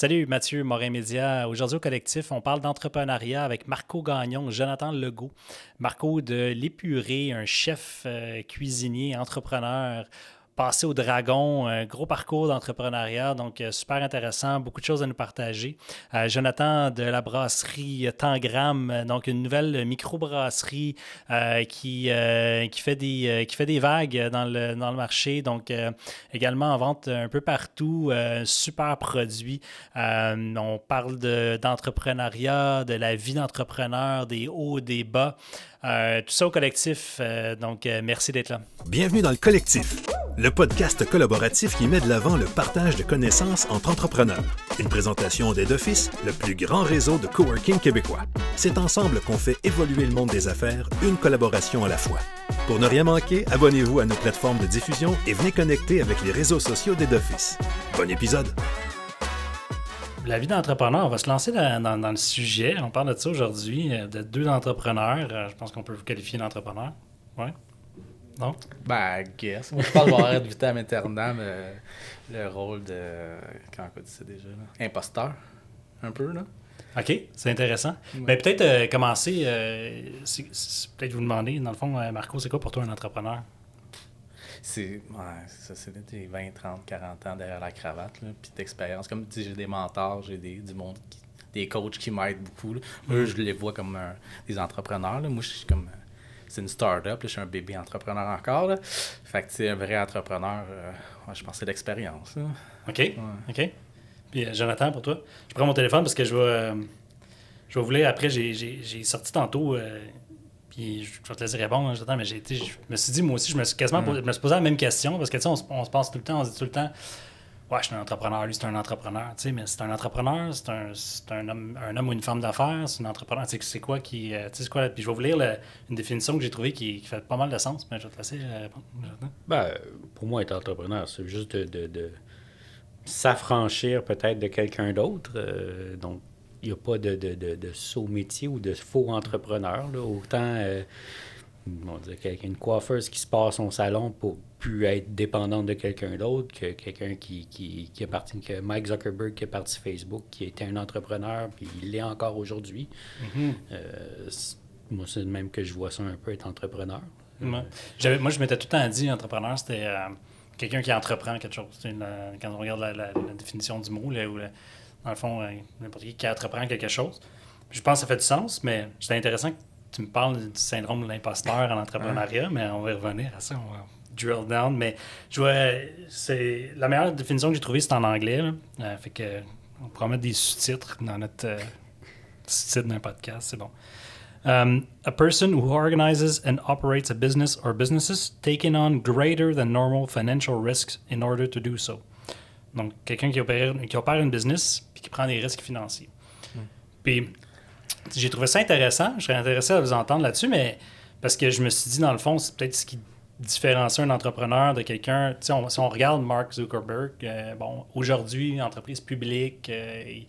Salut Mathieu, Morin Média. Aujourd'hui au collectif, on parle d'entrepreneuriat avec Marco Gagnon, Jonathan Legault. Marco de l'Épuré, un chef euh, cuisinier, entrepreneur passé au Dragon, un gros parcours d'entrepreneuriat, donc euh, super intéressant, beaucoup de choses à nous partager. Euh, Jonathan de la brasserie Tangram, donc une nouvelle microbrasserie euh, qui, fait des, vagues dans le, dans le marché, donc également en vente un peu partout, super produit. on parle d'entrepreneuriat, de, la vie d'entrepreneur, des hauts, des bas. Tout ça au collectif, donc merci d'être là. Bienvenue dans le collectif le podcast collaboratif qui met de l'avant le partage de connaissances entre entrepreneurs. Une présentation d'Aide Office, le plus grand réseau de coworking québécois. C'est ensemble qu'on fait évoluer le monde des affaires, une collaboration à la fois. Pour ne rien manquer, abonnez-vous à nos plateformes de diffusion et venez connecter avec les réseaux sociaux d'Aide Office. Bon épisode! La vie d'entrepreneur, on va se lancer dans, le sujet. On parle de ça aujourd'hui, euh, de deux entrepreneurs. Euh, je pense qu'on peut vous qualifier d'entrepreneur. Ouais. Non? Ben, guess. Moi, je pense avoir être vitam aeternam euh, le rôle de. Comment on dit ça déjà? Là? Imposteur. Un peu, là. OK, c'est intéressant. Mais peut-être euh, commencer, euh, peut-être vous demander, dans le fond, Marco, c'est quoi pour toi un entrepreneur? C'est ouais, ça, c'est des 20, 30, 40 ans derrière la cravate, là, puis d'expérience. Comme tu dis, j'ai des mentors, j'ai des, du monde, des coachs qui m'aident beaucoup. Là. Eux, mm. je les vois comme des entrepreneurs. Là. Moi, je suis comme c'est une start-up. Je suis un bébé entrepreneur encore. Là. Fait que, tu un vrai entrepreneur, euh, je pense que c'est l'expérience. OK. OK. Puis, euh, Jonathan, pour toi, je prends mon téléphone parce que je vais, euh, je vais vous lire. Après, j'ai sorti tantôt. Puis je vais te laisser répondre, Jonathan, mais j'ai, je me suis dit, moi aussi, je me suis quasiment mm. me suis posé la même question parce que, tu sais, on, on, se passe tout le temps, on se dit tout le temps, ouais, je suis un entrepreneur, lui, c'est un entrepreneur. Tu sais, mais c'est un entrepreneur, c'est un, un, homme, un homme ou une femme d'affaires, c'est un entrepreneur. Tu sais, c'est quoi qui. Euh, tu sais, quoi. Puis je vais vous lire une définition que j'ai trouvée qui, fait pas mal de sens, mais je vais te laisser euh, répondre. Ben, pour moi, être entrepreneur, c'est juste de, de, s'affranchir peut-être de quelqu'un d'autre. Euh, donc, n'y a pas de, de, de, saut métier ou de faux entrepreneur. Là. Autant on dire, une coiffeuse qui se passe son salon pour plus être dépendante de quelqu'un d'autre que quelqu'un qui, qui, qui est parti, que Mike Zuckerberg qui est parti Facebook, qui était un entrepreneur, puis il l'est encore aujourd'hui. Mm-hmm. Euh, moi, c'est le même que je vois ça un peu être entrepreneur. moi, je m'étais tout le temps dit, entrepreneur, c'était euh, quelqu'un qui entreprend quelque chose. quand on regarde la, définition du mot, là, dans le fond, euh, n'importe qui qui entreprend quelque chose. je pense que ça fait du sens, mais c'est intéressant que tu me parles du syndrome de l'imposteur en entrepreneuriat, mais on va revenir à ça, on va drill down. Mais je vois, c'est la meilleure définition que j'ai trouvée, c'est en anglais. Euh, fait que on pourra mettre des sous-titres dans notre euh, sous-titre d'un podcast, c'est bon. Um, a person who organizes and operates a business or businesses taking on greater than normal financial risks in order to do so. Donc, quelqu'un qui opère, qui opère une business puis qui prend des risques financiers. Puis, j'ai trouvé ça intéressant. Je serais intéressé à vous entendre là-dessus, mais parce que je me suis dit, dans le fond, c'est peut-être ce qui différencie un entrepreneur de quelqu'un. si on regarde Mark Zuckerberg, euh, bon, aujourd'hui, entreprise publique, euh,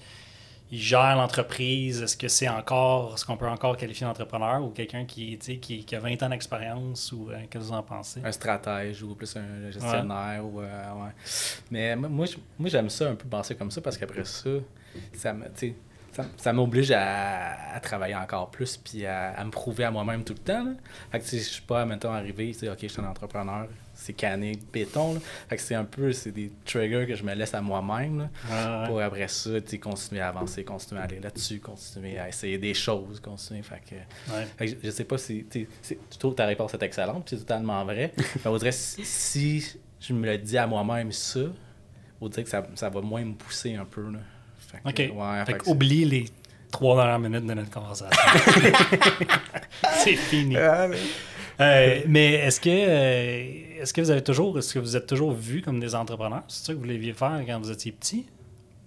il, gère l'entreprise. Est-ce que c'est encore, ce qu'on peut encore qualifier d'entrepreneur ou quelqu'un qui, qui, qui, a 20 ans d'expérience ou euh, qu'est-ce que vous en pensez? Un stratège ou plus un gestionnaire. Ou, Mais moi, moi j'aime ça un peu penser comme ça parce qu'après ça, ça me, ça, m'oblige à, travailler encore plus puis à, me prouver à moi-même tout le temps. Là. Fait que si je suis pas, maintenant arrivé, OK, je suis un entrepreneur, c'est canné béton. Là. Fait que c'est un peu, c'est des triggers que je me laisse à moi-même pour après ça, continuer à avancer, continuer à aller là-dessus, continuer à essayer des choses, continuer. Fait que, je, sais pas si, tu trouves ta réponse est excellente, c'est totalement vrai. mais on si, je me le dis à moi-même ça, on dirait que ça, ça va moins me pousser un peu. Là. OK. oublie les trois dernières minutes de notre conversation. c'est fini. Ah, euh, mais est-ce que, euh, est-ce que vous avez toujours, est-ce que vous êtes toujours vu comme des entrepreneurs? C'est ça que vous vouliez faire quand vous étiez petit?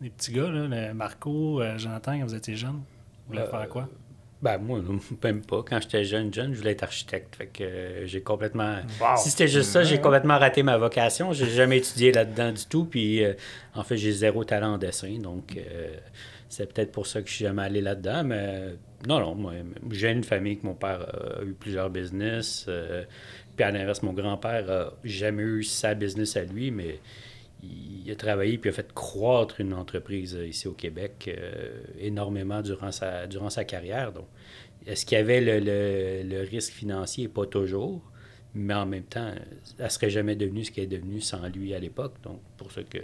Les petits gars, là, Marco, euh, Jonathan, quand vous étiez jeune? Vous vouliez faire quoi? Ben, moi, même pas. Quand j'étais jeune, jeune, je voulais être architecte. Fait que j'ai complètement. Si c'était juste ça, j'ai complètement raté ma vocation. J'ai jamais étudié là-dedans du tout. Puis, en fait, j'ai zéro talent en dessin. Donc, c'est peut-être pour ça que je suis jamais allé là-dedans. Mais non, non, moi, j'ai une famille que mon père a eu plusieurs business. puis, à l'inverse, mon grand-père a jamais eu sa business à lui, mais il a travaillé puis a fait croître une entreprise ici au Québec énormément durant sa, durant sa carrière. Donc, est-ce qu'il y avait le, le, risque financier? Pas toujours. Mais en même temps, elle ne serait jamais devenue ce qu'elle est devenue sans lui à l'époque. Donc, pour ça que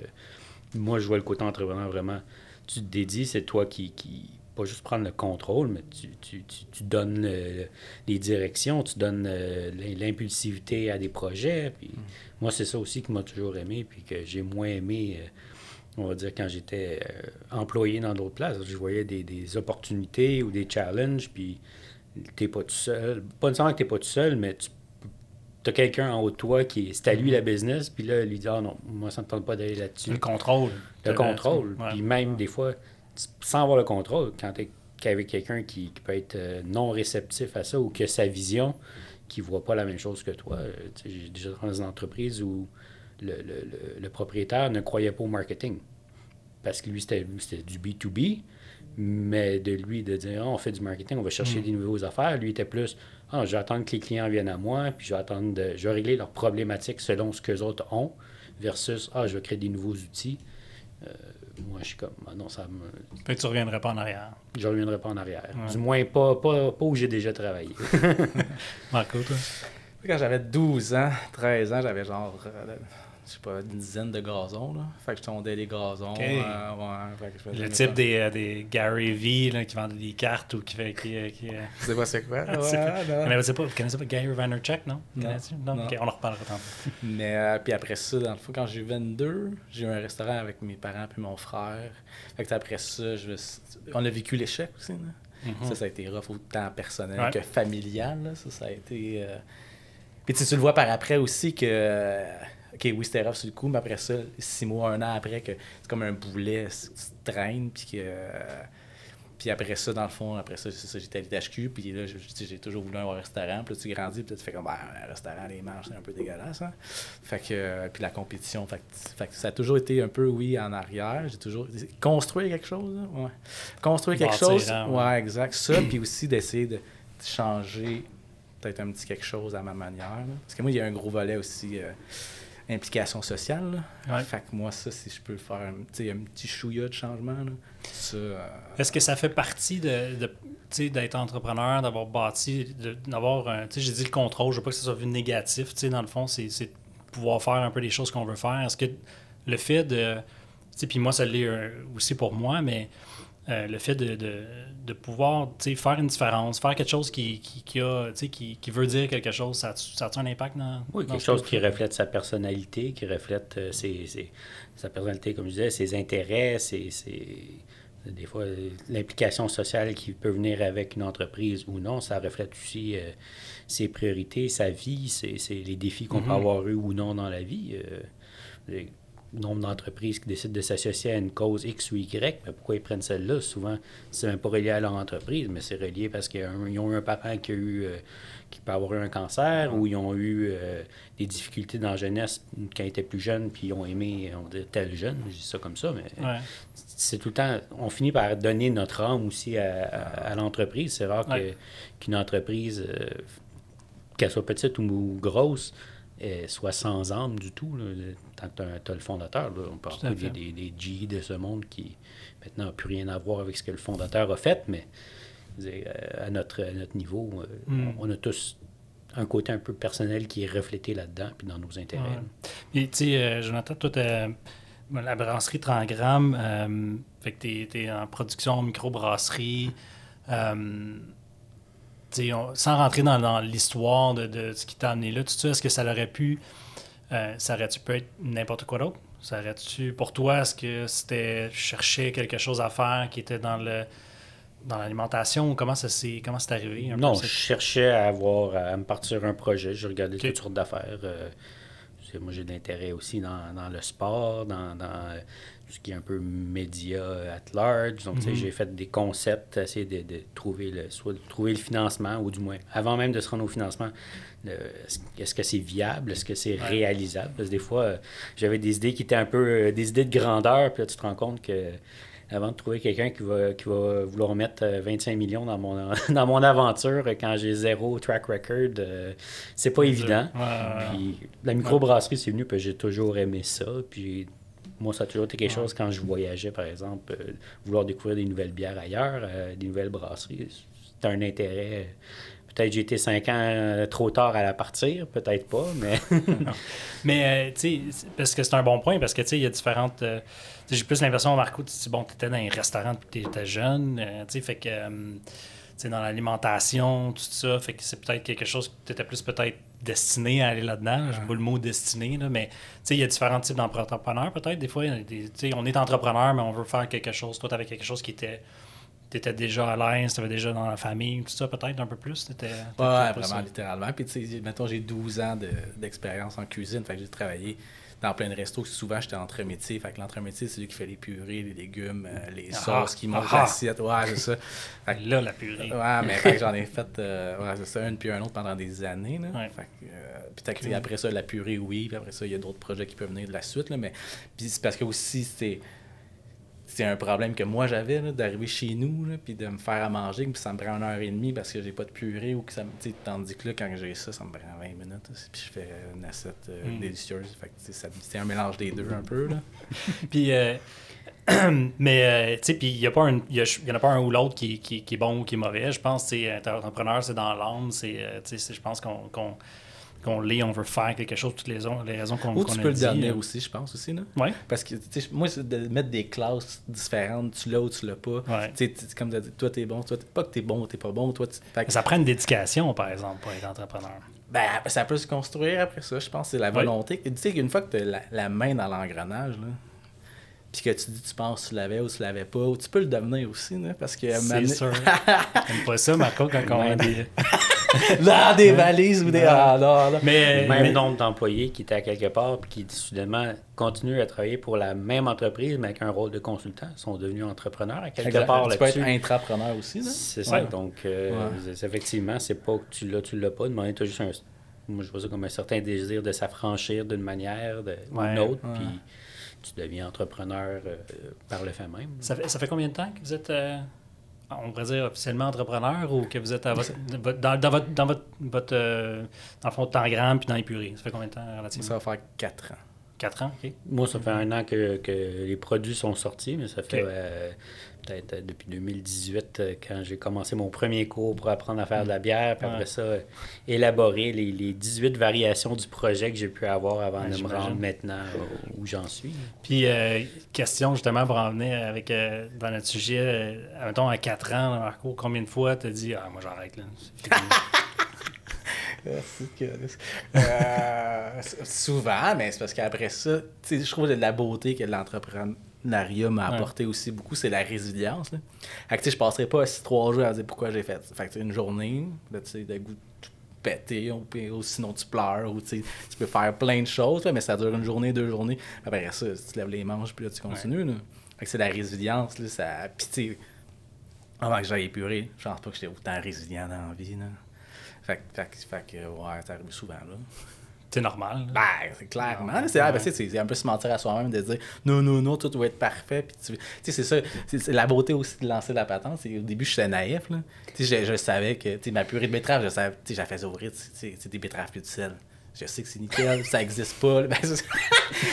moi, je vois le côté entrepreneur vraiment. Tu te dédies, c'est toi qui, qui, Pas juste prendre le contrôle, mais tu, tu, tu, donnes les directions, tu donnes l'impulsivité à des projets. Puis mm. Moi, c'est ça aussi qui m'a toujours aimé, puis que j'ai moins aimé. Euh, on va dire, quand j'étais euh, employé dans d'autres places. Je voyais des, des, opportunités ou des challenges, puis t'es pas tout seul. Pas nécessairement que t'es pas tout seul, mais tu quelqu'un en haut de toi qui c'est à lui la business, puis là, lui dit Ah non, moi, ça ne me tente pas d'aller là-dessus. Le contrôle. Le contrôle. Puis même des fois, sans avoir le contrôle, quand tu es avec quelqu'un qui, peut être euh, non réceptif à ça ou que sa vision, qui ne voit pas la même chose que toi. Euh, j'ai déjà dans une entreprise où le, le, le, propriétaire ne croyait pas au marketing. Parce que lui, c'était du B2B, mais de lui de dire ah, on fait du marketing, on va chercher mm. des nouvelles affaires, lui était plus ah, je vais attendre que les clients viennent à moi, puis je vais attendre de, je vais régler leurs problématiques selon ce que les autres ont, versus ah, je vais créer des nouveaux outils. Euh, moi, je suis comme, ah non, ça me. Peut-être que tu ne reviendrais pas en arrière. Je ne reviendrai pas en arrière. Du moins, pas, pas, pas où j'ai déjà travaillé. Marco, toi? Quand j'avais 12 ans, 13 ans, j'avais genre euh, je sais pas, une dizaine de gazons. Là. Fait que je tondais les gazons. Euh, ouais, le type des, euh, des, Gary V là, qui vendent des cartes ou qui fait. Qui, euh, qui, sais pas c'est quoi? ouais. Mais pas, vous connaissez pas Gary Vaynerchuk, non? Non. non? non. on en reparlera tantôt. Mais puis après ça, dans le fond, quand j'ai eu 22, j'ai eu un restaurant avec mes parents puis mon frère. Fait que après ça, je... on a vécu l'échec aussi. Là. Mm-hmm. Ça, ça a été rough autant personnel que familial. Là. Ça, ça a été. Puis tu le vois par après aussi que OK, oui, c'était rough sur le coup, mais après ça, six mois, un an après, que c'est comme un boulet, tu traînes, puis que. puis après ça, dans le fond, après ça, c'est ça, j'étais à l'ITHQ, puis là, j'ai toujours voulu un restaurant, puis là, tu grandis, puis tu fais comme, ben, un restaurant, les marges, c'est un peu dégueulasse, hein? Fait que, puis la compétition, fait, que ça a toujours été un peu, oui, en arrière, j'ai toujours. Construire quelque chose, là, ouais. Construire quelque chose, ouais. exact. Ça, puis aussi d'essayer de changer peut-être un petit quelque chose à ma manière, Parce que moi, il y a un gros volet aussi. Euh, implication sociale. Fait que moi, ça, si je peux faire un, un petit chouïa de changement, euh, Est-ce que ça fait partie de, d'être entrepreneur, d'avoir bâti, d'avoir un... J'ai dit le contrôle, je veux pas que ça soit vu négatif. Dans le fond, c'est, de pouvoir faire un peu les choses qu'on veut faire. Est-ce que le fait de... Puis moi, ça l'est euh, aussi pour moi, mais euh, le fait de, de, de pouvoir faire une différence, faire quelque chose qui, qui, a, qui, qui veut dire quelque chose, ça, ça a un impact dans. Oui, quelque chose qui reflète sa personnalité, qui reflète euh, ses, sa personnalité, comme je disais, ses intérêts, ses, des fois l'implication sociale qui peut venir avec une entreprise ou non, ça reflète aussi euh, ses priorités, sa vie, c'est les défis qu'on peut mm-hmm. avoir eu ou non dans la vie nombre d'entreprises qui décident de s'associer à une cause X ou Y, mais pourquoi ils prennent celle-là? Souvent, c'est même pas relié à leur entreprise, mais c'est relié parce qu'ils ont eu un parent qui a eu euh, qui peut avoir eu un cancer ou ils ont eu euh, des difficultés dans la jeunesse quand ils étaient plus jeunes, puis ils ont aimé, on dit tel jeune, je dis ça comme ça, mais c'est tout le temps, on finit par donner notre âme aussi à, l'entreprise. C'est rare qu'une entreprise, euh, qu'elle soit petite ou grosse, soit sans âme du tout. Là, tu as, le fondateur. Là, on parle des, des, des G de ce monde qui maintenant n'a plus rien à voir avec ce que le fondateur a fait, mais euh, à, notre, notre niveau, euh, hmm. on, a tous un côté un peu personnel qui est reflété là-dedans, puis dans nos intérêts. Et tu sais, euh, Jonathan, toi, la brasserie 30 grammes, fait que tu es, en production microbrasserie. Euh, sans rentrer dans, l'histoire de, ce qui t'a amené là, tout ça, est-ce que ça aurait pu. Euh, ça aurait-tu pu être n'importe quoi d'autre? Ça aurait-tu. Pour toi, est-ce que c'était chercher quelque chose à faire qui était dans le dans l'alimentation comment ça s'est comment c'est arrivé non je cherchais à avoir à me partir un projet je regardais toutes sortes d'affaires euh, moi j'ai de l'intérêt aussi dans, le sport dans, ce qui est un peu média at large. Donc, mhm. j'ai fait des concepts, essayer de, de, trouver le, soit de trouver le financement, ou du moins, avant même de se rendre au financement, est-ce que c'est viable, est-ce que c'est réalisable? Parce que des fois, euh, j'avais des idées qui étaient un peu euh, des idées de grandeur, puis là, tu te rends compte que avant de trouver quelqu'un qui va, qui va vouloir mettre 25 euh, millions dans mon, dans mon aventure quand j'ai zéro track record, c'est pas évident. Puis la microbrasserie, c'est venu, puis j'ai toujours aimé ça. Puis Moi, ça a toujours été quelque chose quand je voyageais, par exemple, euh, vouloir découvrir des nouvelles bières ailleurs, euh, des nouvelles brasseries. C'était un intérêt. Peut-être j'ai été cinq ans euh, trop tard à la partir, peut-être pas, mais. Mais, euh, tu sais, parce que c'est un bon point, parce que, tu sais, il y a différentes. Euh, j'ai plus l'impression, Marco, tu bon, tu étais dans un restaurant depuis que tu étais jeune, euh, tu sais, fait que. euh, sais, dans l'alimentation, tout ça, fait que c'est peut-être quelque chose que tu étais plus peut-être destiné à aller là-dedans. J'aime pas le mot destiné, là, mais il y a différents types d'entrepreneurs, peut-être. Des fois, y a des- on est entrepreneur, mais on veut faire quelque chose. Toi, tu avais quelque chose qui était. Tu étais déjà à l'aise, tu avais déjà dans la famille, tout ça, peut-être un peu plus? Ouais, pas vraiment, ça. littéralement. Puis, tu sais, mettons, j'ai 12 ans de- d'expérience en cuisine. Fait que j'ai travaillé dans plein de restos. Souvent, j'étais entre-métier. Fait que l'entre-métier, c'est lui qui fait les purées, les légumes, euh, les Ah, sauces, qui monte ah, l'assiette. Ouais, c'est ça. Fait que- Là, la purée. Ouais, mais j'en ai fait euh, ouais, c'est ça, une puis un autre pendant des années. Là. Ouais. Fait que, euh, puis après ça, la purée, oui. Puis après ça, il y a d'autres projets qui peuvent venir de la suite. Là, mais puis c'est parce que aussi, c'est c'est un problème que moi j'avais d'arriver chez nous là, puis de me faire à manger puis ça me prend une heure et demie parce que j'ai pas de purée ou que ça me tandis que là quand j'ai ça ça me prend 20 minutes puis je fais une assiette euh, Mm. délicieuse fait que, un mélange des deux un peu là Puis, euh, mais, euh, tu sais, puis il n'y en a pas un ou l'autre qui, qui, qui est bon ou qui est mauvais. Je pense que c'est être entrepreneur, c'est dans l'âme. C'est, euh, tu sais, c'est- je pense qu'on qu'on qu'on l'est, on veut faire quelque chose, toutes les, on- les raisons qu'on ou tu peux le dit, devenir euh. aussi je pense aussi là Ouais. Parce que, tu sais, moi, c'est de mettre des classes différentes, tu l'as ou tu l'as pas. Ouais. Tu sais, tu- comme tu as dit, toi, t'es bon, toi, t'es- pas que t'es bon ou t'es pas bon, toi, tu... que- Ça prend une dédication, par exemple, pour être entrepreneur. ben, ça peut se construire après ça, je pense, c'est la Ouais. volonté. Tu sais, qu'une fois que t'as la, la main dans l'engrenage, là, puis que tu dis, tu penses que tu l'avais ou tu l'avais pas, ou tu peux le devenir aussi, là, parce que... C'est sûr. J'aime pas ça, Marco, quand on a des... dans des valises ou des... Ah, non, là. Mais, Même mais- nombre d'employés qui étaient à quelque part puis qui soudainement continuent à travailler pour la même entreprise, mais avec un rôle de consultant, sont devenus entrepreneurs à quelque Exact. part tu peux être intrapreneur aussi, là. C'est ça. Ouais. Donc, euh, Ouais. effectivement, c'est pas que tu l'as, tu l'as pas. Demander, tu as juste un. Moi, je vois ça comme un certain désir de s'affranchir d'une manière Ouais. d'une autre, Ouais. puis tu deviens entrepreneur euh, par le fait même. ça, fait, ça fait combien de temps que vous êtes, euh, on pourrait dire, officiellement entrepreneur ou que vous êtes à votre, votre- dans, dans votre, dans votre, votre euh, dans le fond, de temps grand puis dans les purées? Ça fait combien de temps relativement? Ça va faire 4 ans. 4 ans, OK. Moi, ça fait un an que, que les produits sont sortis, mais ça fait euh, peut-être euh, depuis 2018 euh, quand j'ai commencé mon premier cours pour apprendre à faire de la bière, puis après ça, euh, élaborer les, les 18 variations du projet que j'ai pu avoir avant Ouais, de me rendre maintenant où, j'en suis. Puis, euh, question justement pour en venir avec, euh, dans notre sujet, euh, mettons à 4 ans, Marco, combien de fois t'as dit Ah, moi j'arrête là. Euh, souvent, mais c'est parce qu'après ça, tu sais, je trouve que de la beauté que l'entrepreneuriat m'a Ouais. apporté aussi beaucoup, c'est la résilience. Là. Fait que, je passerai pas assis trois jours à dire pourquoi j'ai fait ça. Fait que, une journée, là, tu sais, de goût tout ou, ou sinon tu pleures, ou tu peux faire plein de choses, là, mais ça dure une journée, deux journées. Après ça, tu te lèves les manches, puis là, tu continues. Là. Fait que c'est la résilience, là, ça... Puis, tu sais, avant que j'aille épurer, je pense pas que j'étais autant résilient dans la vie. Là. Fait que, ouais, ça arrive souvent, là. C'est normal. Ben, c'est clairement. C'est ah, ben, c'est- un peu se mentir à soi-même de dire non, non, non, tout doit être parfait. Puis tu c'est ça. C'est la beauté aussi de lancer la patente. c'est Au début, j'étais naïf. Là. Je, je savais que ma purée de betterave, je savais, tu sais, je la faisais ouvrir. tu sais, C'est des betteraves plus de sel. Je sais que c'est nickel, ça existe pas. là. Ben,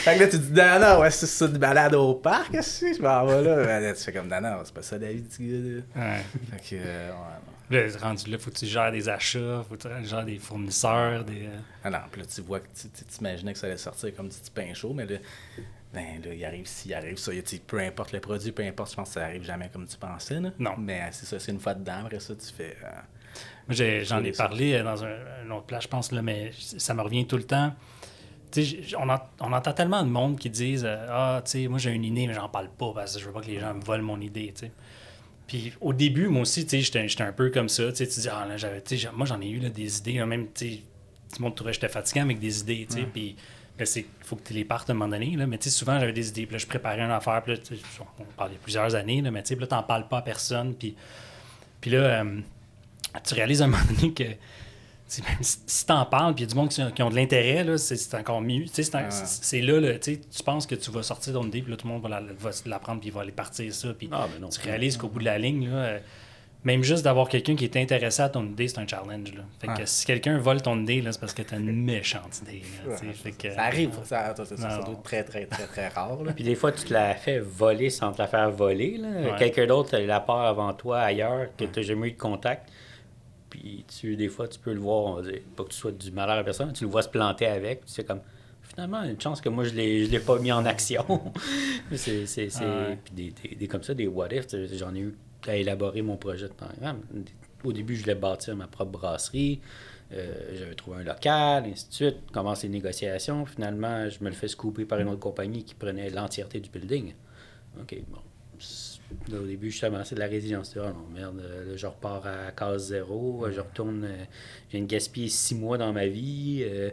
fait que là, tu te dis, non, non, ouais, c'est ça de balade au parc, je m'en vais là. Ben, là, tu fais comme, non, non, c'est pas ça la vie du gars. Ouais. Fait que, euh, ouais. Là, rendu là, faut que tu gères des achats, faut que tu gères des fournisseurs, des. euh, Ah non, puis là, tu vois que tu tu- t'imaginais que ça allait sortir comme du petit pain chaud, mais là, ben, là il arrive ci, il arrive ça. Peu importe le produit, peu importe, je pense que ça arrive jamais comme tu pensais. Là. Non. Mais euh, c'est ça, c'est une fois dedans, après ça, tu fais. euh, Moi, j'ai- j'en ai parlé dans un, un autre place, je pense, là, mais ça me revient tout le temps. Tu sais, j- on, ent- on entend tellement de monde qui disent euh, Ah, tu sais, moi j'ai une idée, mais j'en parle pas parce que je veux pas que les gens me volent mon idée. tu sais. Puis au début, moi aussi, tu sais, j'étais un peu comme ça. Tu tu dis Ah, là, j'avais, tu moi j'en ai eu là, des idées, là, même, tu sais, tout le monde trouvait que j'étais fatiguant avec des idées, tu sais. Puis là, c'est faut que tu les partes à un moment donné, là. Mais tu sais, souvent j'avais des idées, puis là, je préparais une affaire, puis là, tu on parlait plusieurs années, là, mais tu là, t'en parles pas à personne. Puis, puis là, euh, tu réalises à un moment donné que tu si, si t'en parles, puis il y a du monde qui, qui ont de l'intérêt, là, c'est, c'est encore mieux. Tu sais, C'est, un- Ah. c'est- c'est là, là, tu penses que tu vas sortir ton idée, puis là, tout le monde va, la, va l'apprendre, puis il va aller partir ça. Puis Ah, ben tu réalises qu'au bout de la ligne, là, euh, même juste d'avoir quelqu'un qui est intéressé à ton idée, c'est un challenge. Là. Fait que Ouais. si quelqu'un vole ton idée, là, c'est parce que t'as une méchante idée. là, tu sais. Fait que- Ça arrive, ça, ça, ça, doit être très, très, très, très rare. Puis des fois, tu te la fais voler sans te la faire voler. là. Ouais. Quelqu'un d'autre a la part avant toi ailleurs, que tu n'as jamais eu de contact. Puis tu, des fois, tu peux le voir, on pas que tu sois du malheur à personne, tu le vois se planter avec. Tu sais, comme, finalement, une chance que moi, je ne l'ai pas mis en action. c'est, c'est, c'est- Ouais. Puis des, des- des comme ça, des what if, j'en ai eu à élaborer mon projet de programme. Au début, je voulais bâtir ma propre brasserie. Euh, J'avais trouvé un local, ainsi de suite. Commence les négociations. Finalement, je me le fais scooper par une autre compagnie qui prenait l'entièreté du building. OK, bon. Là, au début, justement, c'est de la résilience. Non, merde, euh, là, je repars à case zéro. euh, Je retourne. euh, je viens de gaspiller six mois dans ma vie. euh,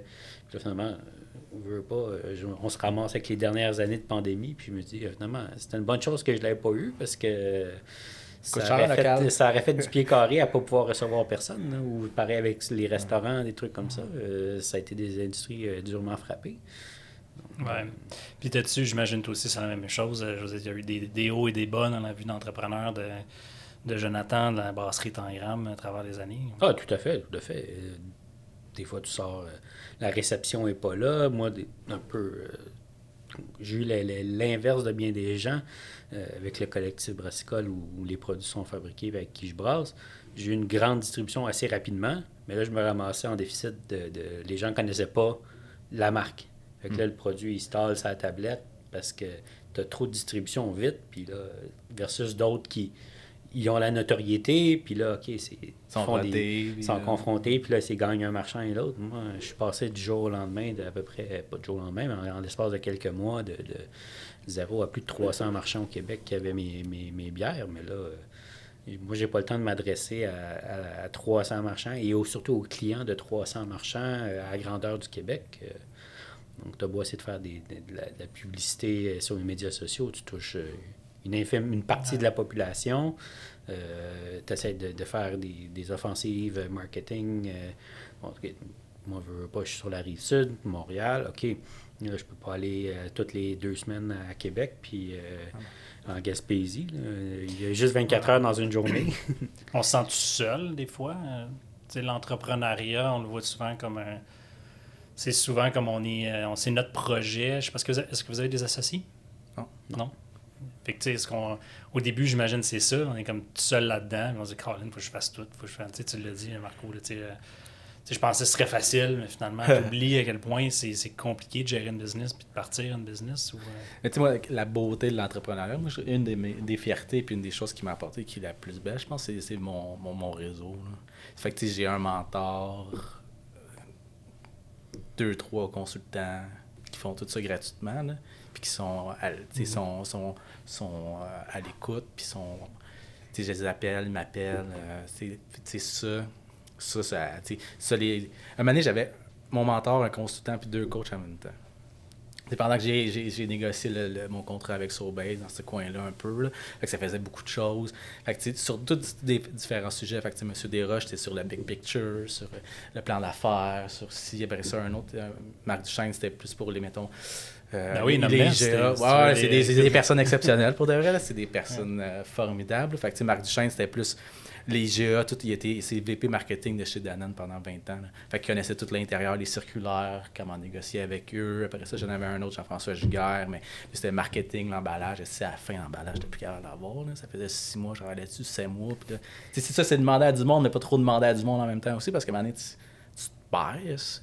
puis là, finalement, on veut pas. je- on se ramasse avec les dernières années de pandémie. Puis je me dis, finalement, c'était une bonne chose que je ne l'avais pas eu parce que. Ça aurait, fait, ça aurait fait du pied carré à ne pas pouvoir recevoir personne. là, ou pareil avec les restaurants, des trucs comme ça. euh, ça a été des industries euh, durement frappées. Ouais. Puis là-dessus, j'imagine toi aussi, c'est la même chose. Euh, Je veux dire, il y a eu des, des hauts et des bas dans la vie d'entrepreneur de, de Jonathan, de la brasserie Tangram à travers les années. Ah, tout à fait, tout à fait. Euh, Des fois, tu sors, euh, la réception n'est pas là. Moi, un peu, euh, j'ai eu l'inverse de bien des gens euh, avec le collectif brassicole où, où les produits sont fabriqués avec qui je brasse. J'ai eu une grande distribution assez rapidement, mais là, je me ramassais en déficit de. de- les gens ne connaissaient pas la marque. Fait que là, le produit, il se la tablette parce que tu as trop de distribution vite, puis là, versus d'autres qui ils ont la notoriété, puis là, OK, c'est. Sont font des- rodés, ils puis, sont euh, confrontés, puis là, c'est gagne un marchand et l'autre. Moi, je suis passé du jour au lendemain, de à peu près, pas du jour au lendemain, mais en, en l'espace de quelques mois, de, de zéro à plus de 300 marchands au Québec qui avaient mes, mes, mes bières, mais là. euh, moi, j'ai pas le temps de m'adresser à, à- à 300 marchands et au- surtout aux clients de 300 marchands euh, à la grandeur du Québec. Euh, Donc, tu as beau essayer de faire des- de, la, publicité euh, sur les médias sociaux, tu touches euh, une, infime, une partie de la population. tu essaies de, faire des, offensives euh, marketing. euh, moi, je veux pas, je suis sur la rive sud, Montréal. OK, là, je peux pas aller euh, toutes les deux semaines à Québec, puis euh, en Gaspésie. Il y a juste 24 heures dans une journée. On se sent tout seul des fois. euh, l'entrepreneuriat, on le voit souvent comme un. C'est souvent comme on est. euh, on, c'est notre projet. Je sais pas, est-ce que vous avez, est-ce que vous avez des associés? Non. Non? Fait que, tu sais, est-ce qu'on- au début, j'imagine, c'est ça. On est comme tout seul là-dedans. On se dit, Colin, faut que je fasse tout. Faut que je fasse... Tu l'as dit, Marco. là, tu sais, euh, tu sais, je pensais que ce serait facile, mais finalement, tu oublies à quel point c'est, c'est compliqué de gérer une business puis de partir une business. Ou, euh, Mais tu sais, moi, la beauté de l'entrepreneuriat, moi, une des, des fiertés puis une des choses qui m'a apporté qui est la plus belle, je pense, c'est, c'est mon, mon, mon réseau. Là. Fait que j'ai un mentor, deux, trois consultants qui font tout ça gratuitement, là, puis qui sont à, sais, sont, sont, sont, euh, à l'écoute, puis sont. Tu sais, je les appelle, ils m'appellent. euh, c'est ça. Ça, ça, tu sais, ça, les... Un moment donné, j'avais mon mentor, un consultant, puis deux coachs en même temps. C'est pendant que j'ai- négocié le- le- mon contrat avec Sobeys dans ce coin-là un peu. Là. Fait que ça faisait beaucoup de choses. Fait que, sur tous des différents sujets, fait que, Monsieur Desroches, c'était sur le big picture, sur euh, le plan d'affaires, sur si après ça un autre. euh, Marc Duchesne, c'était plus pour les, mettons. euh, Ben oui, les Ouais, c'est des, des personnes exceptionnelles pour de vrai. là. C'est des personnes euh, formidables. Fait que, Marc Duchesne, c'était plus les IGA, tout, il était, c'est VP marketing de chez Danone pendant 20 ans. là. Fait qu'il connaissait tout l'intérieur, les circulaires, comment négocier avec eux. Après ça, j'en avais un autre, Jean-François Giguère, mais c'était marketing, l'emballage. Et c'est à la fin, l'emballage, j'étais plus capable d'avoir. Ça faisait six mois, je travaillais là-dessus, sept mois. Puis c'est ça, c'est demander à du monde, mais pas trop demander à du monde en même temps aussi, parce qu'à un moment donné, tu, te perds. aussi.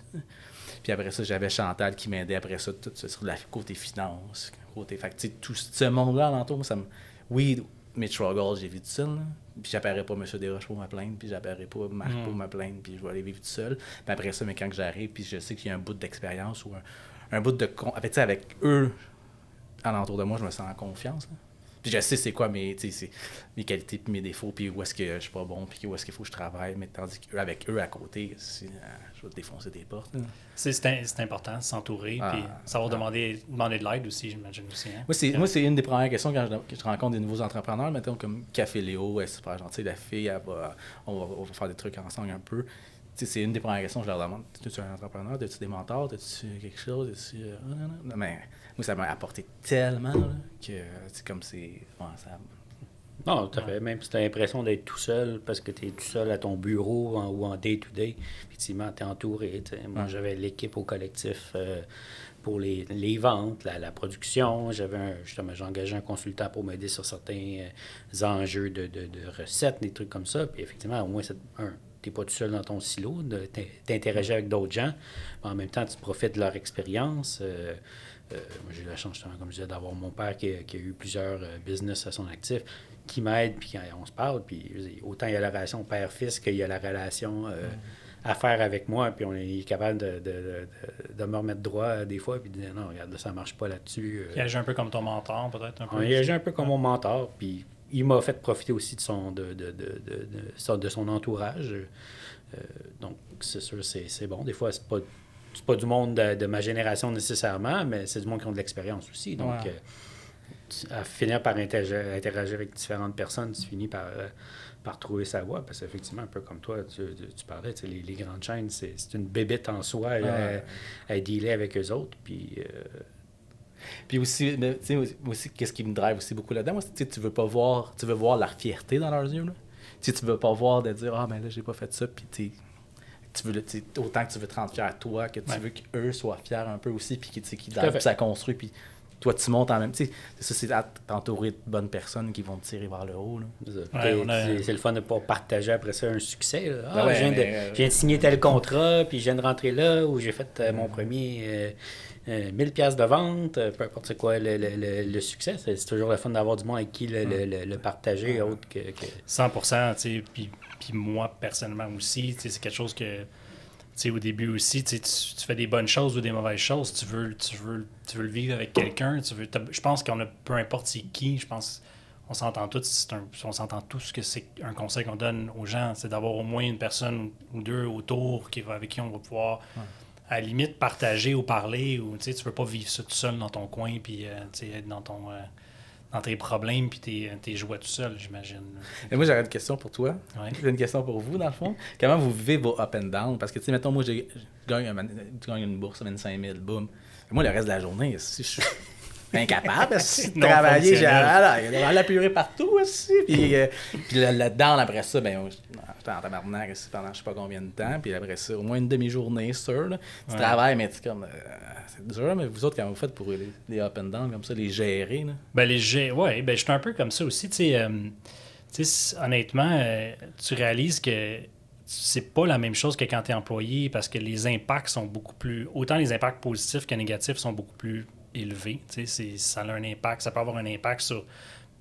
Puis après ça, j'avais Chantal qui m'aidait après ça, tout ça, sur le côté finance, côté. Fait que, tout ce monde-là alentour, ça me. Oui, mes struggles, j'ai vécu tout seul. Puis j'appellerai pas M. Desroches pour me plaindre, puis j'appellerai pas Marc Mm. pour me plaindre, puis je vais aller vivre tout seul. Puis après ça, mais quand j'arrive, puis je sais qu'il y a un bout d'expérience ou un, un bout de. con- Avec, tu sais, avec eux alentour de moi, je me sens en confiance. là. Puis je sais c'est quoi mes, mes qualités puis mes défauts, puis où est-ce que je suis pas bon, puis où est-ce qu'il faut que je travaille. Mais tandis qu'avec eux à côté, euh, je vais te défoncer des portes. c'est, important s'entourer. Ah, puis savoir ah. demander, demander de l'aide aussi, j'imagine aussi. hein. Moi, c'est, moi, c'est une des premières questions quand je, que je rencontre des nouveaux entrepreneurs, mettons comme Café Léo, elle est super gentille, la fille, elle va, on, va, on va faire des trucs ensemble un peu. Tu c'est une des premières questions que je leur demande. Es-tu un entrepreneur? As-tu des mentors? As-tu quelque chose? As-tu, euh, non, non, non. Mais moi, ça m'a apporté tellement là, que c'est comme c'est. ouais, ça, Non, tout à fait. Même si tu as l'impression d'être tout seul parce que tu es tout seul à ton bureau ou en day-to-day, effectivement, tu es entouré. Moi, j'avais l'équipe au collectif euh, pour les, ventes, la, production. J'avais justement, j'ai engagé un consultant pour m'aider sur certains euh, enjeux de, recettes, des trucs comme ça. Puis effectivement, au moins, tu n'es pas tout seul dans ton silo, tu interagis avec d'autres gens. Mais en même temps, tu profites de leur expérience. Euh, moi, j'ai eu la chance, justement, comme je disais, d'avoir mon père qui, a eu plusieurs business à son actif qui m'aide, puis on se parle, puis autant il y a la relation père-fils qu'il y a la relation euh, à faire avec moi, puis on est capable de, de, de, me remettre droit des fois, puis de dire non, regarde, ça marche pas là-dessus. Il agit un peu comme ton mentor, peut-être. Un peu il agit un peu comme mon mentor, puis il m'a fait profiter aussi de son, de, de, de, son entourage. Euh, donc, c'est sûr, c'est bon. Des fois, c'est pas, pas du monde de, ma génération nécessairement, mais c'est du monde qui ont de l'expérience aussi. Donc, euh, à finir par interagir, avec différentes personnes, tu finis par, euh, par trouver sa voie. Parce qu'effectivement, un peu comme toi, tu, tu parlais, les, les, grandes chaînes, c'est une bébête en soi à, dealer avec eux autres. Puis. Euh, puis aussi, aussi qu'est-ce qui me drive aussi beaucoup là-dedans, moi, tu veux pas voir, tu veux voir la fierté dans leurs yeux. Là. Tu veux pas voir de dire, ah, mais là, j'ai pas fait ça, puis tu veux, autant que tu veux te rendre fier toi, que tu veux qu'eux soient fiers un peu aussi, puis qu'ils ça construit, puis toi, tu montes en même temps. C'est ça, c'est t'entourer de bonnes personnes qui vont te tirer vers le haut. C'est le fun de pas partager après ça un succès. Ah, ben je, viens de, euh, viens de, signer tel contrat, puis je viens de rentrer là, où j'ai fait euh, mon premier 1000 euh, pièces de vente, peu importe c'est quoi le, le, le succès. C'est toujours le fun d'avoir du monde avec qui le, partager, autre que... 100 tu sais. Puis, puis moi, personnellement aussi, c'est quelque chose que au début aussi, tu, fais des bonnes choses ou des mauvaises choses, tu veux, tu veux, tu veux le vivre avec quelqu'un. Tu veux, je pense qu'on a, peu importe c'est qui, je pense on s'entend tous, on s'entend tous que c'est un conseil qu'on donne aux gens, c'est d'avoir au moins une personne ou deux autour qui va, avec qui on va pouvoir, à la limite, partager ou parler. Ou, tu ne veux pas vivre ça tout seul dans ton coin, puis euh, être dans ton... Euh, dans tes problèmes puis tes, tes joies tout seul, j'imagine. Et moi, j'aurais une question pour toi. J'ai une question pour vous, dans le fond. Comment vous vivez vos up and down? Parce que, tu sais, mettons, moi, je gagne, une bourse, 25 000, boum. moi, le reste de la journée, si je suis incapable de travailler, j'ai la, la purée partout aussi. Puis, euh, puis là-dedans, après ça, ben, j'étais en tabarnak pendant je sais pas combien de temps. Puis après ça, au moins une demi-journée, sûr. Là. Tu travailles, mais tu comme. Euh, c'est dur, mais vous autres, comment vous faites pour les, les, up and down comme ça, les gérer? Là? Ben, les gérer, ouais, ben, je suis un peu comme ça aussi. Tu sais, euh, honnêtement, tu réalises que c'est pas la même chose que quand tu es employé parce que les impacts sont beaucoup plus. Autant les impacts positifs que négatifs sont beaucoup plus élevé. Ça a un impact, ça peut avoir un impact sur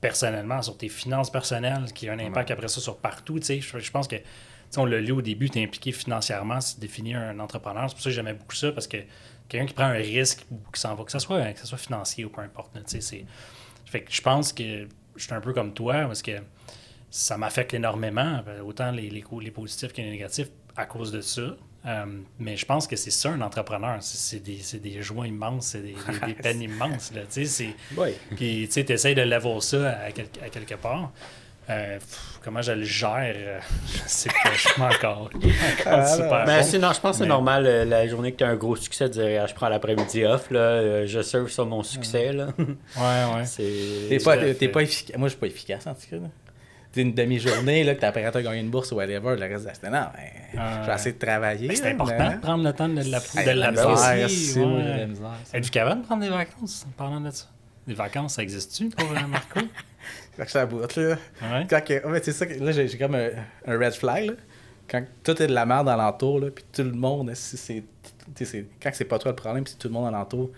personnellement, sur tes finances personnelles, qui a un impact après ça sur partout. Je, je pense que on l'a lu au début, tu es impliqué financièrement, c'est définir un entrepreneur. C'est pour ça que j'aimais beaucoup ça, parce que quelqu'un qui prend un risque ou qui s'en va, que ce soit, que soit financier ou peu importe. Fait que je pense que je suis un peu comme toi, parce que ça m'affecte énormément, autant les, les, les positifs que les négatifs, à cause de ça. Euh, mais je pense que c'est ça un entrepreneur. C'est des, des, joies immenses, c'est des, des, peines immenses. Là, oui. Puis tu essaies de lever ça à, à quelque part. Euh, comment je le gère, euh, je sais pas, je suis encore. encore ben, non, je pense que c'est normal la journée que tu as un gros succès de dire ah, je prends l'après-midi off, là, je surfe sur mon succès. Là. Ouais, ouais. T'es pas, pas efficace. Moi, je suis pas efficace en tout cas. Là une demi-journée, là, que t'as à gagner une bourse ou whatever, le reste de non, ben, je vais essayer de travailler. c'est important de prendre le temps de. Ouais. Êtes-vous capable de prendre des vacances en parlant de ça? Des vacances, ça existe-tu pour euh, Marco? Quand je bout, là. Ouais. Quand que, c'est ça là, j'ai comme un, red flag, là. Quand tout est de la merde alentour, là, puis tout le monde, c'est, quand c'est pas toi le problème, si tout le monde alentour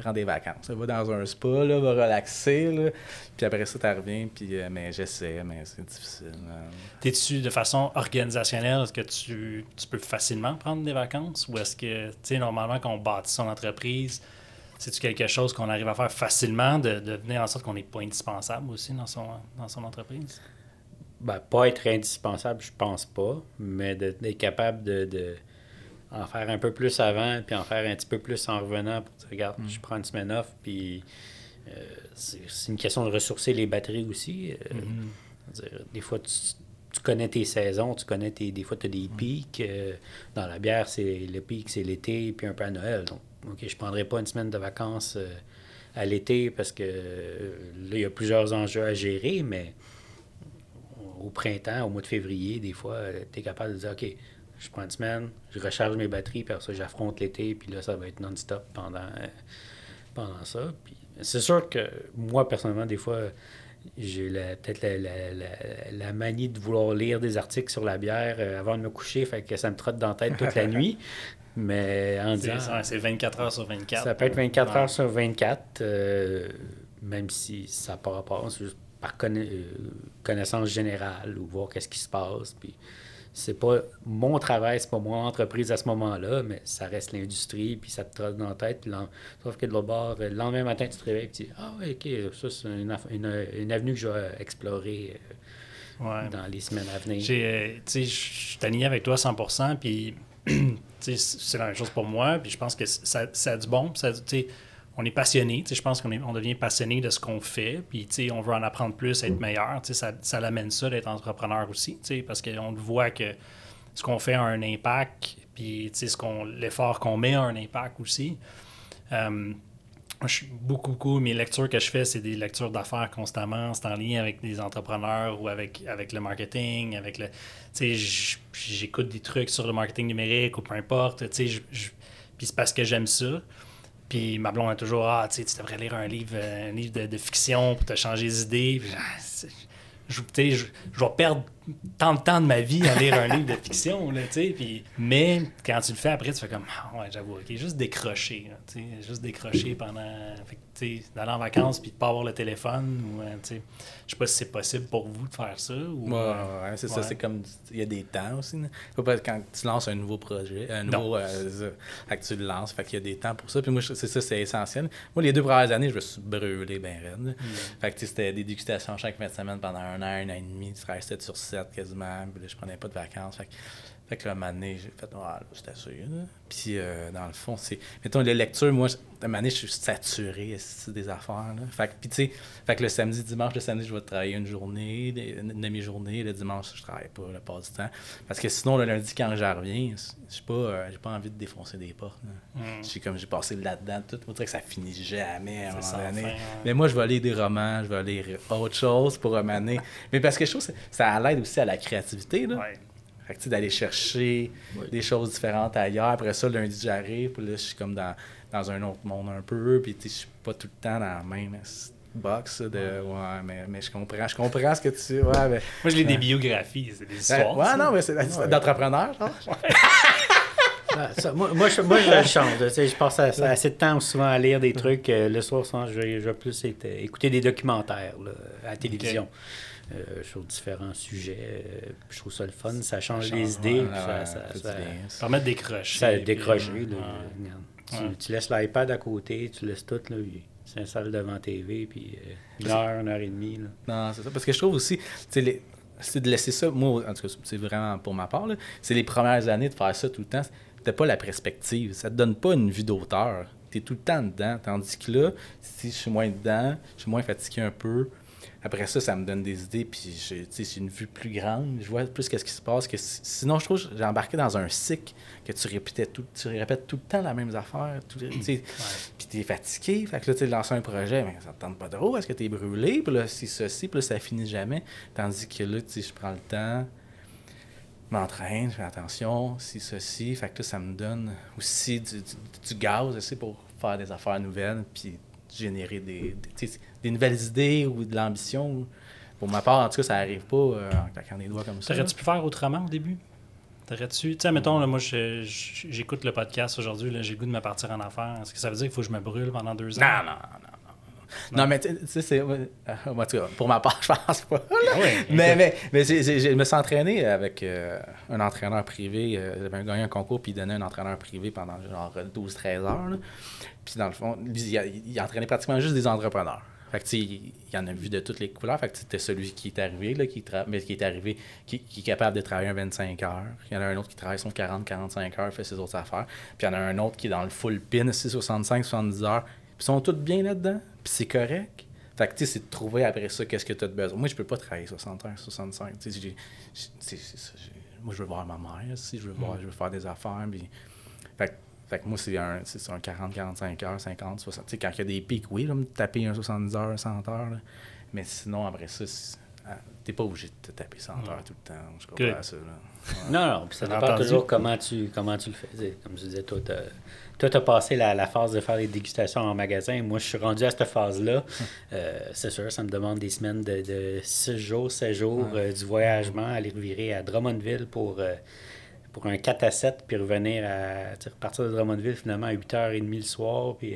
prends des vacances. Va dans un spa, là, va relaxer, là, puis après ça, tu reviens, puis euh, mais j'essaie, mais c'est difficile. T'es-tu de façon organisationnelle, est-ce que tu, tu, peux facilement prendre des vacances? Ou est-ce que, tu sais, normalement, quand on bâtit son entreprise, c'est-tu quelque chose qu'on arrive à faire facilement, de, de venir en sorte qu'on n'est pas indispensable aussi dans son, dans son entreprise? Ben, pas être indispensable, je pense pas, mais d'être capable de en faire un peu plus avant, puis en faire un petit peu plus en revenant pour dire, regarde, mm. je prends une semaine off, puis euh, c'est une question de ressourcer les batteries aussi. Euh, mm-hmm. des fois, tu, connais tes saisons, tu connais tes. Des fois, tu as des mm. pics. Euh, dans la bière, c'est le pic, c'est l'été, puis un peu à Noël. Donc, OK, je ne prendrai pas une semaine de vacances à l'été parce que là, il y a plusieurs enjeux à gérer, mais au printemps, au mois de février, des fois, tu es capable de dire OK, je prends une semaine, je recharge mes batteries, puis après ça, j'affronte l'été, puis là, ça va être non-stop pendant, pendant ça. Puis c'est sûr que moi, personnellement, des fois, j'ai peut-être la, manie de vouloir lire des articles sur la bière euh, avant de me coucher, fait que ça me trotte dans la tête toute la nuit. Mais en disant. C'est 24 heures sur 24. Ça peut être 24 heures sur 24, euh, même si ça n'a pas rapport. C'est juste par euh, connaissance générale ou voir qu'est-ce qui se passe. Puis c'est pas mon travail, c'est pas mon entreprise à ce moment-là, mais ça reste l'industrie, puis ça te trotte dans la tête. Puis sauf que de l'autre bord, le lendemain matin, tu te réveilles et tu dis Ah, ok, ça, c'est une, une, avenue que je vais explorer euh, dans les semaines à venir. Euh, je suis aligné avec toi à 100 puis c'est la même chose pour moi, puis je pense que ça, ça a du bon. Ça, on est passionné. Je pense qu'on on devient passionné de ce qu'on fait. Puis on veut en apprendre plus, être meilleur. Ça, ça l'amène ça d'être entrepreneur aussi. Parce qu'on voit que ce qu'on fait a un impact. Puis ce qu'on, l'effort qu'on met a un impact aussi. Euh, je beaucoup, beaucoup, mes lectures que je fais, c'est des lectures d'affaires constamment. C'est en lien avec des entrepreneurs ou avec, avec le marketing, avec le. Tu sais, j'écoute des trucs sur le marketing numérique ou peu importe. Tu sais, puis c'est parce que j'aime ça. Puis ma blonde a toujours Ah, tu devrais lire un livre, un livre de, fiction pour te changer les idées. Ah, je, je, je vais perdre tant de temps de ma vie à lire un livre de fiction, là, tu sais. mais quand tu le fais après, tu fais comme, ah, ouais, j'avoue, OK, juste décrocher, tu sais, juste décrocher pendant, fait tu sais, d'aller en vacances puis de pas avoir le téléphone, ou, euh, tu sais, je sais pas si c'est possible pour vous de faire ça. Ou, ouais, ouais, c'est ça, c'est comme, il y a des temps aussi. Faut pas quand tu lances un nouveau projet, un nouveau, euh, fait que tu le lances, fait qu'il y a des temps pour ça. Puis moi, c'est ça, c'est essentiel. Moi, les deux premières années, je me suis brûlé bien raide. Mm. Fait que c'était des dégustations chaque fin de semaine pendant un an, un an et demi, tu 7 sur 7 quasiment. Puis là, je prenais pas de vacances. Fait que là, un j'ai fait, ah, c'est assez. Puis, euh, dans le fond, c'est. Mettons, les lectures, moi, un moment donné, je suis saturé des affaires. Là. Fait que, puis, tu sais, fait que le samedi, dimanche, le samedi, je vais travailler une journée, une demi-journée. Le dimanche, je travaille pas le pas du temps. Parce que sinon, le lundi, quand j'en reviens, j'ai pas, euh, j'ai pas envie de défoncer des portes. Mm. Comme, j'ai passé là-dedans. Tout. On dirait que ça finit jamais à un moment donné. Mais moi, je vais lire des romans, je vais lire autre chose pour un moment donné. Mais parce que je trouve que ça aide aussi à la créativité. Là. Fait que, d'aller chercher des choses différentes ailleurs. Après ça, lundi, j'arrive, puis là, je suis comme dans, dans un autre monde un peu, puis je suis pas tout le temps dans la même box de ouais. mais, mais je comprends je comprends ce que tu ouais, mais, moi je lis des biographies c'est des histoires ouais, non mais c'est d'entrepreneurs moi, moi, je, moi, je change. Je passe assez de temps souvent à lire des trucs. Euh, le soir, souvent, je, vais plus écouter des documentaires à la télévision. Euh, sur différents sujets. Euh, je trouve ça le fun, ça change les idées. ça, ça, ça, permet de décrocher. Ça décrocher. tu, laisses l'iPad à côté, tu laisses tout, là, c'est salle devant TV, puis euh, une heure, une heure et demie. Là. Non, c'est ça. Parce que je trouve aussi, les, c'est de laisser ça, moi, en tout cas, c'est vraiment pour ma part, c'est les premières années de faire ça tout le temps. T'as pas la perspective. Ça te donne pas une vue d'auteur. Tu es tout le temps dedans. Tandis que là, si je suis moins dedans, je suis moins fatigué un peu, après ça, ça me donne des idées, puis c'est une vue plus grande. Je vois plus qu'est-ce qui se passe. Que sinon, je trouve que j'ai embarqué dans un cycle que tu répétais tout, tu répètes tout le temps la même affaire. Puis tu es fatigué. Fait que là, tu lances un projet, mais ça te tente pas trop. Est-ce que tu es brûlé? Puis là, c'est ceci, puis là, ça finit jamais. Tandis que là, je prends le temps m'entraîne, je fais attention, si ceci, fait que là, ça me donne aussi du, du, gaz aussi pour faire des affaires nouvelles, puis générer des, des, nouvelles idées ou de l'ambition. Pour ma part, en tout cas, ça n'arrive pas euh, en claquant des doigts comme ça. T'aurais-tu pu faire autrement au début? T'aurais-tu. Tu sais, mettons, là, moi, j'écoute le podcast aujourd'hui, j'ai le goût de me partir en affaires. Est-ce que ça veut dire qu'il faut que je me brûle pendant deux ans? Non, non, non. Non, mais tu sais, c'est. Euh, pour ma part, je pense pas. Ah mais, mais, mais je me suis entraîné avec euh, un entraîneur privé. J'avais gagné un concours, puis il donnait un entraîneur privé pendant genre 12-13 heures. Puis dans le fond, il, entraînait pratiquement juste des entrepreneurs. Fait que, il, il en a vu de toutes les couleurs. Fait que c'était celui qui est arrivé, là, qui, mais qui est arrivé, qui, est capable de travailler un 25 heures. Il y en a un autre qui travaille son 40-45 heures, fait ses autres affaires. Puis il y en a un autre qui est dans le full pin, 65-70 heures. Puis ils sont tous bien là-dedans. Puis c'est correct. Fait que, tu sais, c'est de trouver après ça qu'est-ce que tu as de besoin. Moi, je peux pas travailler 60 heures, 65. Tu sais, moi, je veux voir ma mère, si je veux voir, mm. je veux faire des affaires. Puis... Fait fait que moi, c'est un, un 40, 45 heures, 50, 60. Tu sais, quand il y a des pics, oui, là, me taper un 70 heures, 100 heures. Mais sinon, après ça, t'es pas obligé de te taper 100 heures tout le temps. Je Good. comprends ça. Là. Ouais. Non, non, puis ça dépend toujours comment tu, comment tu le fais. Comme je disais, toi, toi, t'as passé la, la phase de faire les dégustations en magasin. Moi, je suis rendu à cette phase-là. Euh, c'est sûr, ça me demande des semaines de, de 6 jours, 7 jours, euh, du voyagement, aller revirer à Drummondville pour, euh, pour un 4 à 7, puis revenir à tu repartir de Drummondville finalement à 8h30 le soir. Puis,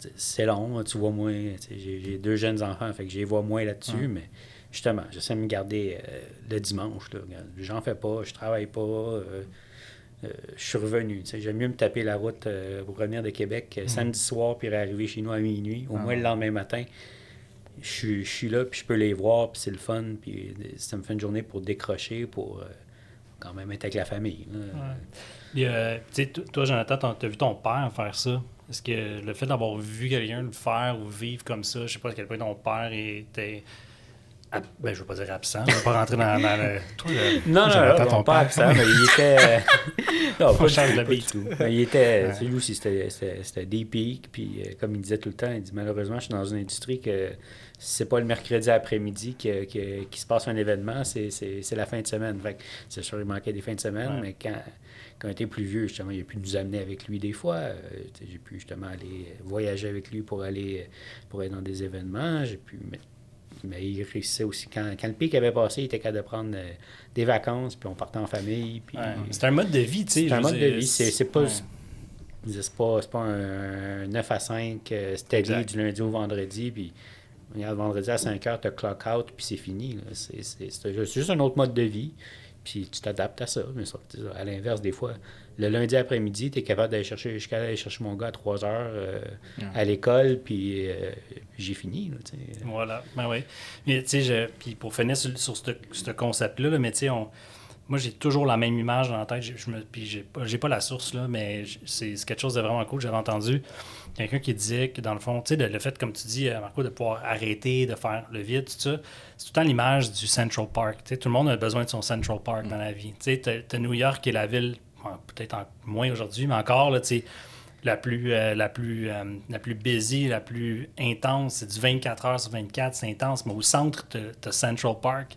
tu c'est long, tu vois moins. tu J'ai deux jeunes enfants, fait que je les vois moins là-dessus, mais justement, j'essaie de me garder le dimanche. J'en fais pas, je travaille pas. Euh, je suis revenu. J'aime mieux me taper la route euh, pour revenir de Québec euh, samedi soir puis arriver chez nous à minuit. Au moins le lendemain matin, je suis- je suis là puis je peux les voir puis c'est le fun. Puis ça me fait une journée pour décrocher, pour quand même être avec la famille. sais, to- toi, Jonathan, tu as vu ton père faire ça? Est-ce que le fait d'avoir vu quelqu'un le faire ou vivre comme ça, je sais pas à quel point ton père était. Ab- Ben, je veux pas dire absent, je veux pas rentrer dans, dans le. Toi, le- Non, non, non, ton pas père. absent, mais il était. non, pas, change de beat. du tout. Mais il était. Ouais. Lui aussi, c'était- des pics. Puis, euh, comme il disait tout le temps, il dit malheureusement, je suis dans une industrie que si c'est pas le mercredi après-midi que- que- qu'il se passe un événement, c'est c'est- c'est la fin de semaine. Fait que c'est sûr, il manquait des fins de semaine, Ouais. mais quand, quand il était plus vieux, justement, il a pu nous amener avec lui des fois. Euh, J'ai pu justement aller voyager avec lui pour aller pour être dans des événements. J'ai pu. Mais, mais il réussissait aussi. Quand, quand le pic avait passé, il était capable de prendre euh, des vacances, puis on partait en famille. Puis, Ouais. C'est un mode de vie, tu sais. c'est un mode de vie. C'est c'est pas, ouais. c'est pas, c'est pas un 9 à 5 euh, steady du lundi au vendredi. Puis, regarde, vendredi à 5 heures, tu as clock out, puis c'est fini. C'est juste un autre mode de vie. Puis tu t'adaptes à ça. Mais à l'inverse, des fois, le lundi après-midi, tu es capable d'aller chercher, jusqu'à aller chercher mon gars à 3 heures euh, à l'école, puis euh, j'ai fini. là. Voilà, ben oui. Mais tu sais, je- puis pour finir sur, sur ce, ce concept-là, là, mais tu sais, moi j'ai toujours la même image dans la tête. Je, je me, puis j'ai pas, j'ai pas la source là, mais c'est c'est quelque chose de vraiment cool. J'avais entendu quelqu'un qui disait que dans le fond, tu sais, le, fait, comme tu dis, euh, Marco, de pouvoir arrêter, de faire le vide, tout ça, c'est tout le temps l'image du Central Park. Tu sais, tout le monde a besoin de son Central Park dans la vie. Tu sais, New York qui est la ville, peut-être moins aujourd'hui, mais encore là, la plus, euh, la, plus, euh, la plus busy, la plus intense. C'est du 24 heures sur 24, c'est intense. Mais au centre, tu as Central Park,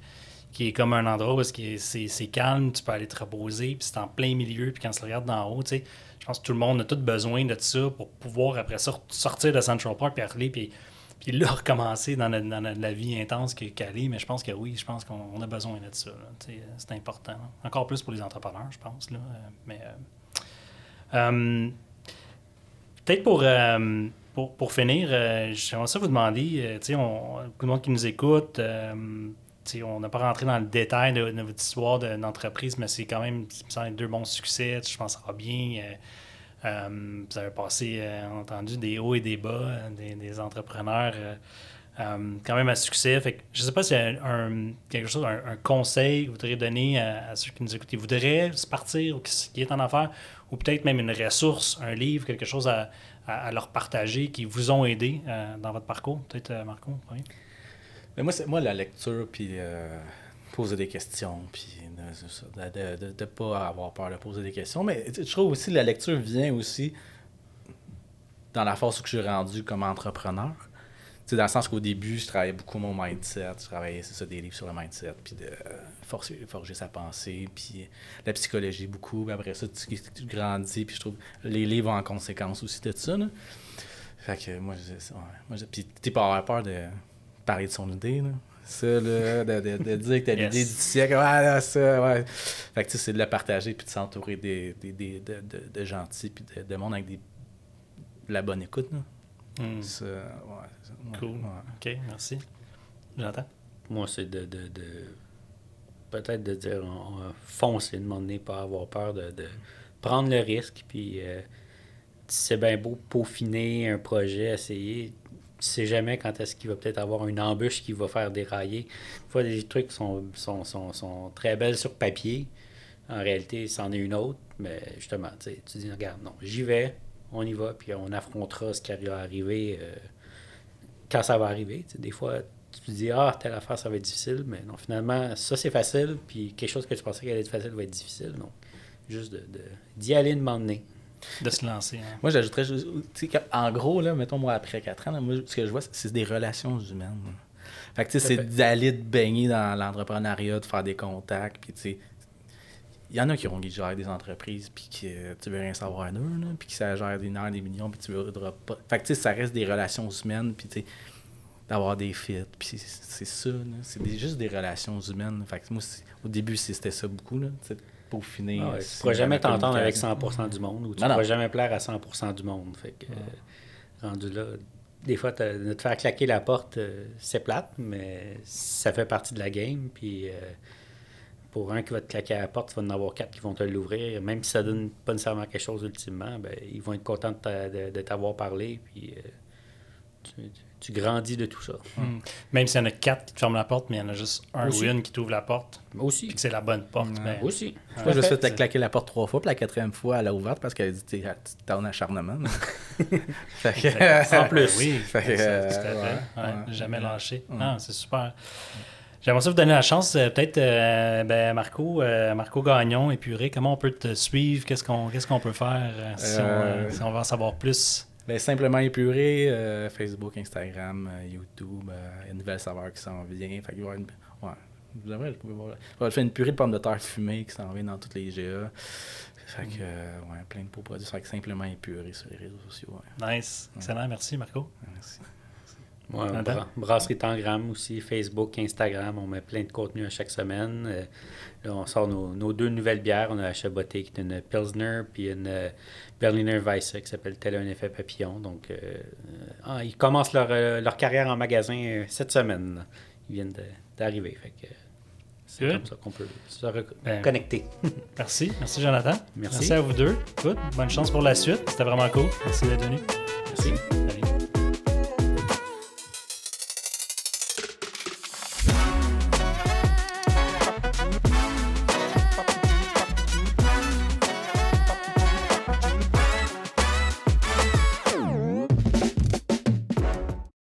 qui est comme un endroit où c'est calme, tu peux aller te reposer, puis c'est en plein milieu, puis quand tu regardes d'en haut, tu sais, je pense que tout le monde a tout besoin de ça pour pouvoir après ça sortir de Central Park, puis aller, puis, puis là, recommencer dans, la vie intense qu'elle est. Mais je pense que oui, je pense qu'on on a besoin de ça. sais, C'est important. Encore plus pour les entrepreneurs, je pense. Euh, Mais euh, euh, Peut-être pour, euh, pour, finir, euh, j'aimerais ça vous demander, euh, tu sais, beaucoup de monde qui nous écoute, euh, on n'a pas rentré dans le détail de, votre histoire de- d'entreprise, mais c'est quand même, semble, deux bons succès. Je pense que ça va bien. Euh, vous avez passé, euh, entendu, des hauts et des bas, euh, des, entrepreneurs euh, quand même à succès. Fait que je ne sais pas s'il y a un, quelque chose, un, conseil que vous voudriez donner à, ceux qui nous écoutent, qui voudraient se partir ou qui, qui est en affaires, ou peut-être même une ressource, un livre, quelque chose à, leur partager qui vous ont aidé dans votre parcours? Peut-être, Marco, oui. Mais moi, c'est, moi, la lecture, puis poser des questions, puis ça, de ne pas avoir peur de poser des questions. Mais je trouve aussi la lecture vient aussi dans la force que je suis rendu comme entrepreneur. Dans le sens qu'au début, je travaillais beaucoup mon mindset. Je travaillais, des livres sur le mindset, puis de euh, forcer, forger sa pensée, puis la psychologie beaucoup. Après ça, tu, tu grandis, puis je trouve les livres en conséquence aussi de ça. Fait que moi, je, ouais, moi je, puis t'es pas avoir peur de parler de son idée. Ça, là, de, de, de dire que t'as Yes. l'idée du siècle, ouais, là, ça, ouais. Fait que, tu sais, c'est de la partager puis de s'entourer des, des, des- de, de, de gentils puis de, de monde avec des, de la bonne écoute, là. Hmm. Ça, ouais, c'est ça, ouais, Cool. ouais. OK, merci. J'entends. Moi, c'est de, de, de- peut-être de dire on, on foncer, de demander, pas avoir peur de, de prendre le risque. Puis euh, c'est bien beau peaufiner un projet, essayer. Tu sais jamais quand est-ce qu'il va peut-être avoir une embûche qui va faire dérailler. Des fois, des trucs sont, sont, sont, sont très belles sur papier. En réalité, c'en est une autre. Mais justement, tu dis, regarde, non, j'y vais, on y va, puis on affrontera ce qui va arriver euh, quand ça va arriver. Des fois, tu te dis, ah, telle affaire, ça va être difficile, mais non, finalement, ça, c'est facile, puis quelque chose que tu pensais qu'elle allait être facile va être difficile. Donc, juste de, de- d'y aller, de m'emmener. De se lancer. hein. Moi, j'ajouterais en gros, là, mettons, moi, après 4 ans, là, moi, ce que je vois, c'est- des relations humaines. là. Fait que, tu sais, c'est d'aller te baigner dans l'entrepreneuriat, de faire des contacts, puis tu sais, il y en a qui, ont, qui gèrent des entreprises, puis que euh, tu veux rien savoir d'eux, là, puis qui ça gère des des millions, puis tu voudras pas. Fait que, tu sais, ça reste des relations humaines, puis tu sais, d'avoir des fits, puis c'est- ça, c'est juste des relations humaines. Fait que moi, au début, c'était ça beaucoup, là, peaufiner. Ah ouais, euh, tu ne pourras jamais t'entendre avec communication. 100% du monde ou tu ne pourras jamais plaire à 100% du monde. Fait que, euh, rendu là, des fois, de te faire claquer la porte, euh, c'est plate, mais ça fait partie de la game. Puis euh, pour un qui va te claquer à la porte, tu vas en avoir quatre qui vont te l'ouvrir. Même si ça donne pas nécessairement quelque chose ultimement, ben, ils vont être contents de t'a- de de t'avoir parlé. Puis euh, tu, tu grandis de tout ça. Hmm. Même s'il y en a quatre qui te ferment la porte, mais il y en a juste un Aussi. ou une qui t'ouvre la porte, Moi aussi. puis que c'est la bonne porte. ben, Aussi. Moi, je à fait fait. claquer la porte trois fois, puis la quatrième fois, elle a ouverte parce qu'elle a dit T'es en acharnement. fait que, En plus. Oui, Fait que, euh, tout à fait. ouais, Ouais, ouais. jamais lâché. Ouais. Ah, c'est super. J'aimerais ça vous donner la chance, euh, peut-être, euh, ben, Marco, euh, Marco Gagnon, épuré, comment on peut te suivre, qu'est-ce qu'on qu'est-ce qu'on peut faire euh, si, on, si on veut en savoir plus? Ben, simplement épuré, euh, Facebook, Instagram, euh, YouTube, euh, une nouvelle saveur qui s'en vient. Fait qu'il va y avoir une... Ouais. Vous va faire une purée de pommes de terre fumée qui s'en vient dans toutes les GA. Fait que, ouais, plein de beaux produits. Fait que simplement épuré sur les réseaux sociaux. Ouais. Nice. Excellent. Merci, Marco. Merci. Ouais, bra- brasserie Tangram aussi, Facebook, Instagram, on met plein de contenu à chaque semaine. Euh, là, on sort nos, nos deux nouvelles bières. On a la Chaboté qui est une Pilsner, puis une euh, Berliner Weisse qui s'appelle Tel un effet papillon. Donc, euh, ah, ils commencent leur, leur carrière en magasin cette semaine. Ils viennent d'arriver. C'est Good. comme ça qu'on peut se rec- Ben, connecter. Merci. Merci, Jonathan. Merci. Merci à vous deux. Écoute, bonne chance pour la suite. C'était vraiment cool. Merci d'être venu. Merci.